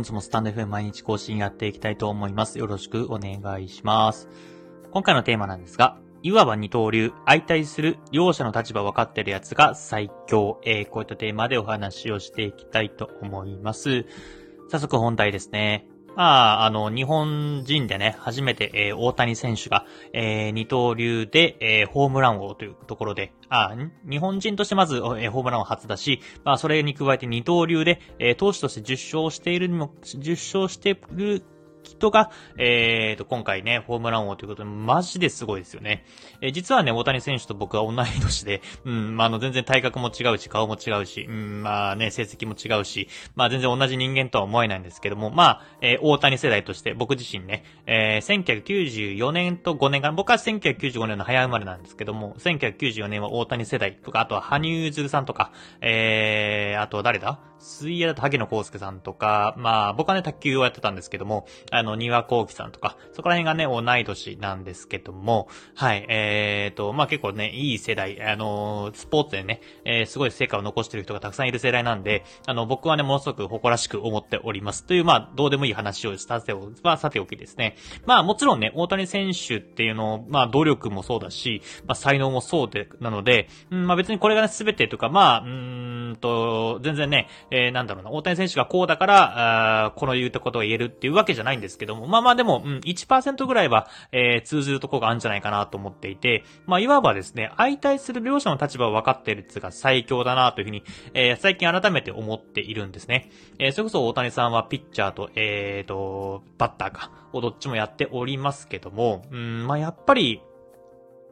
本日もスタンド FM 毎日更新やっていきたいと思います。よろしくお願いします。今回のテーマなんですが、いわば二刀流、相対する両者の立場分かってるやつが最強。えー、こういったテーマでお話をしていきたいと思います。早速本題ですね。まあ、あの、日本人でね、初めて、えー、大谷選手が、えー、二刀流で、えー、ホームラン王というところで、あ、日本人としてまず、えー、ホームラン王初だし、まあ、それに加えて二刀流で、えー、投手として10勝しているにも、10勝している人が、えーと、今回ね、ホームラン王ということで、マジですごいですよね。えー、実はね、大谷選手と僕は同い年で、うん、まあ、あの、全然体格も違うし、顔も違うし、うん、まあね、成績も違うし、まあ、全然同じ人間とは思えないんですけども、まあ、えー、大谷世代として、僕自身ね、えー、1994年と5年間、僕は1995年の早生まれなんですけども、1994年は大谷世代とか、あとは羽生結弦さんとか、えー、あと誰だ？水泳だと萩野公介さんとか、まあ、僕はね、卓球をやってたんですけども、あの、庭幸喜さんとか、そこら辺がね、同い年なんですけども、はい、えーと、まあ結構ね、いい世代、あの、スポーツでね、えー、すごい成果を残してる人がたくさんいる世代なんで、あの、僕はね、ものすごく誇らしく思っております。という、まあ、どうでもいい話をしたせを、まあ、さておきですね。まあ、もちろんね、大谷選手っていうのを、まあ、努力もそうだし、まあ、才能もそうで、なので、うん、まあ別にこれがね、すべてとか、まあ、うんと、全然ね、えー、なんだろうな、大谷選手がこうだから、あこの言ったことを言えるっていうわけじゃないんですけども、まあまあでも、うん、1%ぐらいは、えー、通ずるとこがあるんじゃないかなと思っていて、まあいわばですね、相対する両者の立場を分かっているつが最強だなというふうに、えー、最近改めて思っているんですね。えー、それこそ大谷さんはピッチャーと、えーと、バッターか、をどっちもやっておりますけども、うん、まあやっぱり、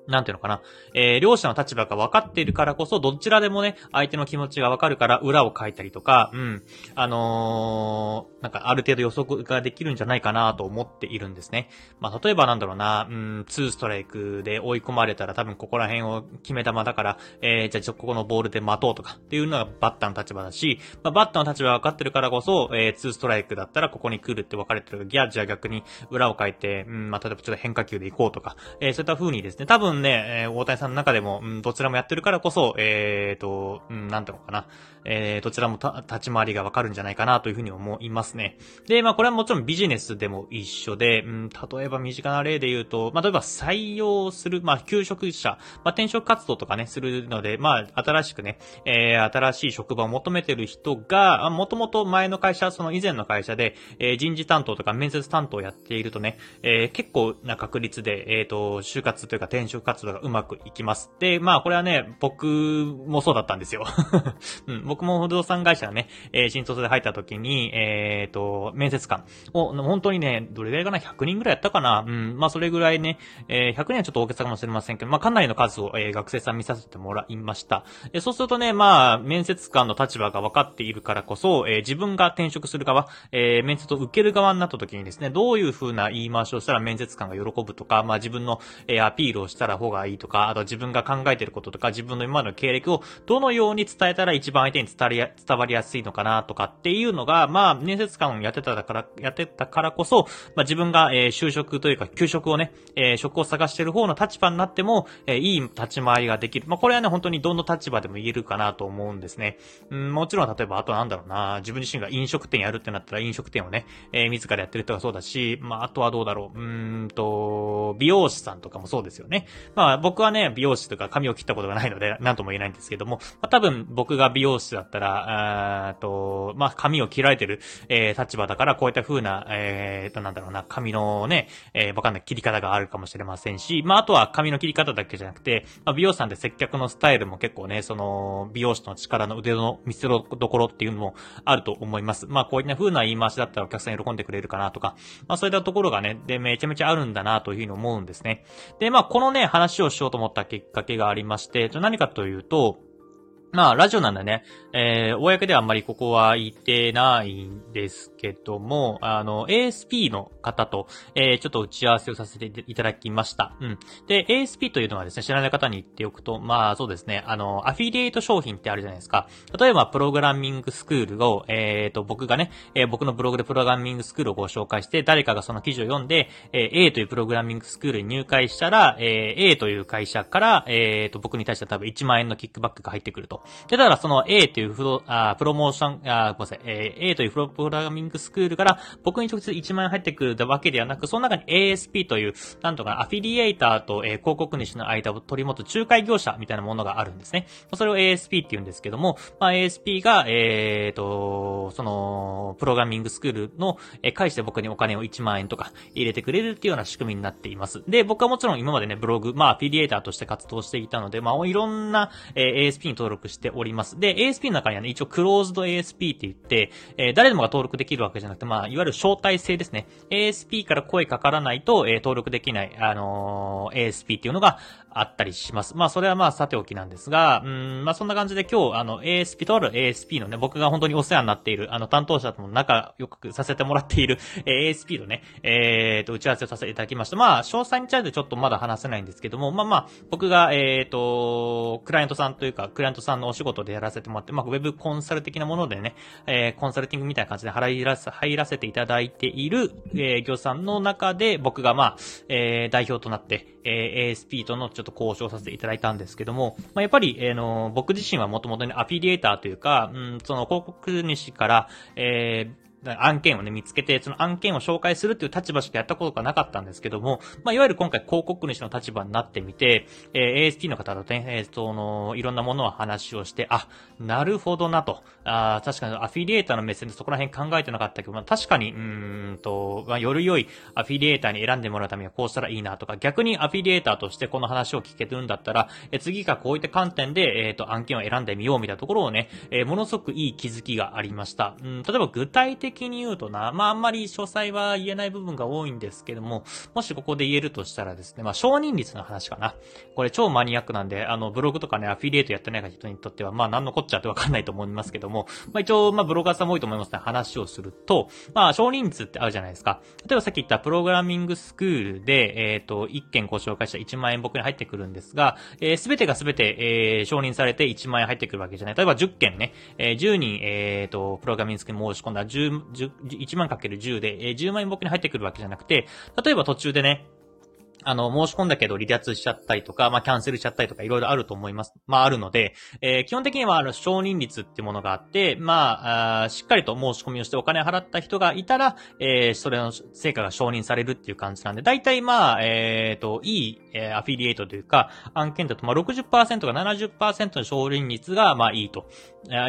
なんていうのかな。えー、両者の立場が分かっているからこそ、どちらでもね、相手の気持ちが分かるから裏を書いたりとか、うん。あのー、なんかある程度予測ができるんじゃないかなと思っているんですね。まあ、例えばなんだろうな、うん、2ストライクで追い込まれたら多分ここら辺を決め球だから、えー、じゃあちょ、ここのボールで待とうとかっていうのがバッターの立場だし、まあ、バッターの立場が分かってるからこそ、えー、2ストライクだったらここに来るって分かれてる。ギャじゃあ逆に裏を書いて、うん、まあ、例えばちょっと変化球で行こうとか、えー、そういった風にですね、多分ね、えー、大谷さんの中でも、うん、どちらもやってるからこそ、えーと、うん、なんていうのかな、えー、どちらも立ち回りがわかるんじゃないかなというふうに思いますね。で、まあこれはもちろんビジネスでも一緒で、うん、例えば身近な例で言うと、まあ例えば採用する、まあ求職者、まあ転職活動とかね、するので、まあ新しくね、えー、新しい職場を求めてる人が、もともと前の会社、その以前の会社で、えー、人事担当とか面接担当をやっているとね、えー、結構な確率で、えっ、ー、と、就活というか転職活動がうまくいきます。で、まあこれはね、僕もそうだったんですよ。うん、僕も不動産会社ね、えー、新卒で入った時に、えっ、ー、と、面接官を、本当にね、どれぐらいかな ?100 人ぐらいやったかなうん、まあそれぐらいね、えー、100人はちょっと大げさかもしれませんけど、まあかなりの数を、えー、学生さん見させてもらいました。えー、そうするとね、まあ、面接官の立場が分かっているからこそ、えー、自分が転職する側、えー、面接を受ける側になった時にですね、どういう風な言い回しをしたら面接官が喜ぶとか、まあ自分の、えー、アピールをしたら方がいいとか、あと自分が考えていることとか、自分の今までの経歴をどのように伝えたら一番相手に伝わりや、すいのかなとかっていうのが、まあ、面接官やってたから、やってたからこそ、まあ自分が、えー、就職というか、給食をね、えー、職を探してる方の立場になっても、えー、いい立ち回りができる。まあこれはね、本当にどの立場でも言えるかなと思うんですね。うん、もちろん例えば、あとなんだろうな、自分自身が飲食店やるってなったら飲食店をね、えー、自らやってる人がそうだし、まああとはどうだろう、うーんと、美容師さんとかもそうですよね。まあ僕はね、美容師とか髪を切ったことがないので、なんとも言えないんですけども、まあ、多分僕が美容師だったら、あと、まあ、髪を切られてる、えー、立場だから、こういった風な、えー、と、なんだろうな、髪のね、えー、わかんない切り方があるかもしれませんし、まあ、あとは髪の切り方だけじゃなくて、まあ、美容師さんで接客のスタイルも結構ね、その、美容師の力の腕の見せどころっていうのもあると思います。まあ、こういった風な言い回しだったらお客さん喜んでくれるかなとか、まあ、そういったところがね、で、めちゃめちゃあるんだなというふうに思うんですね。で、まあ、このね、話をしようと思ったきっかけがありまして、何かというと、まあ、ラジオなんでね、えー、公ではあんまりここは言ってないんですけども、あの、ASP の方と、えー、ちょっと打ち合わせをさせていただきました。うん。で、ASP というのはですね、知らない方に言っておくと、まあ、そうですね、あの、アフィリエイト商品ってあるじゃないですか。例えば、プログラミングスクールを、えっ、ー、と、僕がね、えー、僕のブログでプログラミングスクールをご紹介して、誰かがその記事を読んで、えー、A というプログラミングスクールに入会したら、えー、A という会社から、えっ、ー、と、僕に対しては多分1万円のキックバックが入ってくると。と。で、だからその A というフロ、あプロモーション、あごめんなさい、え、A というプロプログラミングスクールから僕に直接1万円入ってくるわけではなく、その中に ASP という、なんとかアフィリエイターと、えー、広告主の間を取り持つ仲介業者みたいなものがあるんですね。それを ASP って言うんですけども、まあ、ASP が、えーと、その、プログラミングスクールの、えー、返して僕にお金を1万円とか入れてくれるっていうような仕組みになっています。で、僕はもちろん今までね、ブログ、まあ、アフィリエイターとして活動していたので、まあ、いろんな、えー、ASP に登録しております。で、ASP の中にはね、一応クローズド ASP って言って、えー、誰でもが登録できるわけじゃなくて、まあ、いわゆる招待制ですね。ASP から声かからないと、えー、登録できない、あのー、ASP っていうのがあったりします。まあ、それはまあ、さておきなんですが、うん、まあ、そんな感じで今日、あの、ASP とある ASP のね、僕が本当にお世話になっている、あの、担当者とも仲良くさせてもらっている、えー、ASP のね、えーと、打ち合わせをさせていただきました。まあ、詳細についてちょっとまだ話せないんですけども、まあまあ、僕が、えーと、クライアントさんというか、クライアントさんのお仕事でやらせてもらって、まあ、ウェブコンサル的なものでね、えー、コンサルティングみたいな感じで入らせ、入らせていただいている、えー、業さんの中で、僕がまあ、えー、代表となって、えー、ASP とのちょっと交渉させていただいたんですけども、まあ、やっぱり、えー、の、僕自身はもともとね、アフィリエーターというか、うん、その広告主から、えー、案件をね、見つけて、その案件を紹介するっていう立場しかやったことがなかったんですけども、まあ、いわゆる今回広告主の立場になってみて、えー、ASP の方とね、えー、その、いろんなものを話をして、あ、なるほどなと。あ確かにアフィリエーターの目線でそこら辺考えてなかったけど、まあ、確かに、うんと、まあ、より良いアフィリエーターに選んでもらうためにはこうしたらいいなとか、逆にアフィリエーターとしてこの話を聞けるんだったら、え次がこういった観点で、えっ、ー、と、案件を選んでみようみたいなところをね、えー、ものすごくいい気づきがありました。うん、例えば具体的的に言うとな、まああんまり詳細は言えない部分が多いんですけども、もしここで言えるとしたらですね、まあ承認率の話かな。これ超マニアックなんで、あの、ブログとかね、アフィリエイトやってない人にとっては、まあ何のこっちゃってわかんないと思いますけども、まあ一応、まあブロガーさんも多いと思いますね、話をすると、まあ承認率ってあるじゃないですか。例えばさっき言ったプログラミングスクールで、えっ、ー、と、1件ご紹介した1万円僕に入ってくるんですが、えー、全てが全て、えー、承認されて1万円入ってくるわけじゃない。例えば10件ね、えー、10人、えっ、と、プログラミングスクール申し込んだ10、10 1万かける10で、えー、10万円僕に入ってくるわけじゃなくて、例えば途中でね、あの、申し込んだけど離脱しちゃったりとか、まあ、キャンセルしちゃったりとか、いろいろあると思います。まあ、あるので、えー、基本的には、あの、承認率っていうものがあって、まあ、あしっかりと申し込みをしてお金払った人がいたら、えー、それの成果が承認されるっていう感じなんで、大体まあ、えっ、ー、と、いい、えー、アフィリエイトというか、案件だと、まあ60%、か70%の承認率が、まあ、いいと、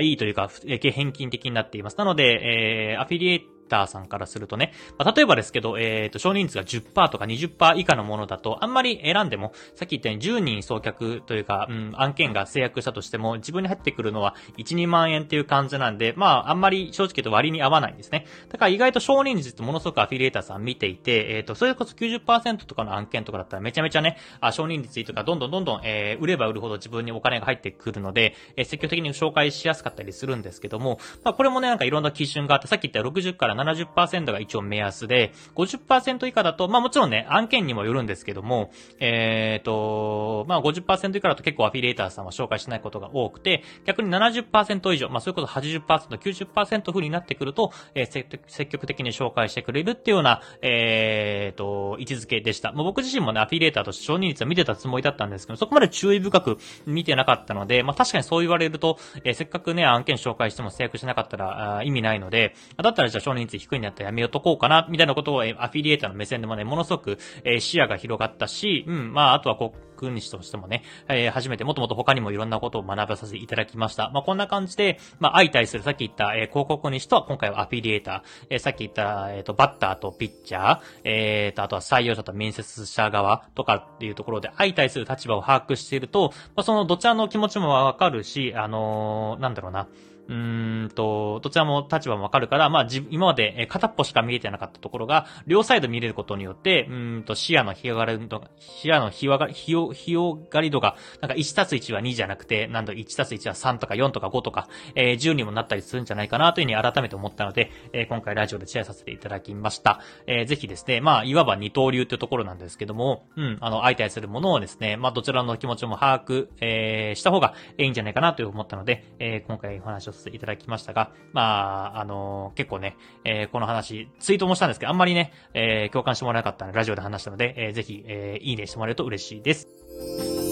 いいというか、え返金的になっています。なので、えー、アフィリエイトターさんからするとね、まあ、例えばですけど、えっ、ー、と、少人数が10%とか20%以下のものだと、あんまり選んでも、さっき言ったように10人送客というか、うん、案件が制約したとしても、自分に入ってくるのは1、2万円っていう感じなんで、まあ、あんまり正直言うと割に合わないんですね。だから意外と少人数ってものすごくアフィリエーターさん見ていて、えっ、ー、と、それこそ90%とかの案件とかだったらめちゃめちゃね、あ少人数とかどんどんどんどん、えー、売れば売るほど自分にお金が入ってくるので、えー、積極的に紹介しやすかったりするんですけども、まあ、これもね、なんかいろんな基準があって、さっき言った60から70%が一応目安で、50%以下だと、まあもちろんね、案件にもよるんですけども、えっ、ー、と、まあ50%以下だと結構アフィリエーターさんは紹介しないことが多くて、逆に70%以上、まあそういうこと80%、90%風になってくると、えー、積極的に紹介してくれるっていうような、えっ、ー、と、位置づけでした。まあ、僕自身もね、アフィリエーターとして承認率は見てたつもりだったんですけど、そこまで注意深く見てなかったので、まあ確かにそう言われると、えー、せっかくね、案件紹介しても制約しなかったら意味ないので、だったらじゃあ承認率低いんだったらやめようとこうかな、みたいなことを、えアフィリエーターの目線でもね、ものすごく、え視野が広がったし、うん、まあ、あとは国主としてもね、えー、初めてもっともっと他にもいろんなことを学ばさせていただきました。まあ、こんな感じで、まあ、相対するさっき言った、えー、広告主とは今回はアフィリエーター、えー、さっき言った、えっ、ー、と、バッターとピッチャー、えー、と、あとは採用者と面接者側とかっていうところで相対する立場を把握していると、まあ、そのどちらの気持ちもわかるし、あのー、なんだろうな、うんと、どちらも立場もわかるから、まあ、今まで片っぽしか見えてなかったところが、両サイド見れることによって、うんと、視野の広がり度が、視野の広がり、広がり度が、なんか1たす1は2じゃなくて、なんだ1たす1は3とか4とか5とか、えー、10にもなったりするんじゃないかなというふうに改めて思ったので、えー、今回ラジオでシェアさせていただきました。えー、ぜひですね、まあ、いわば二刀流っていうところなんですけども、うん、あの、相対するものをですね、まあ、どちらの気持ちも把握、えー、した方がいいんじゃないかなという思ったので、えー、今回お話をせていただきましたが、まあ、あのー、結構ね、えー、この話、ツイートもしたんですけど、あんまりね、えー、共感してもらえなかったので、ラジオで話したので、えー、ぜひ、えー、いいねしてもらえると嬉しいです。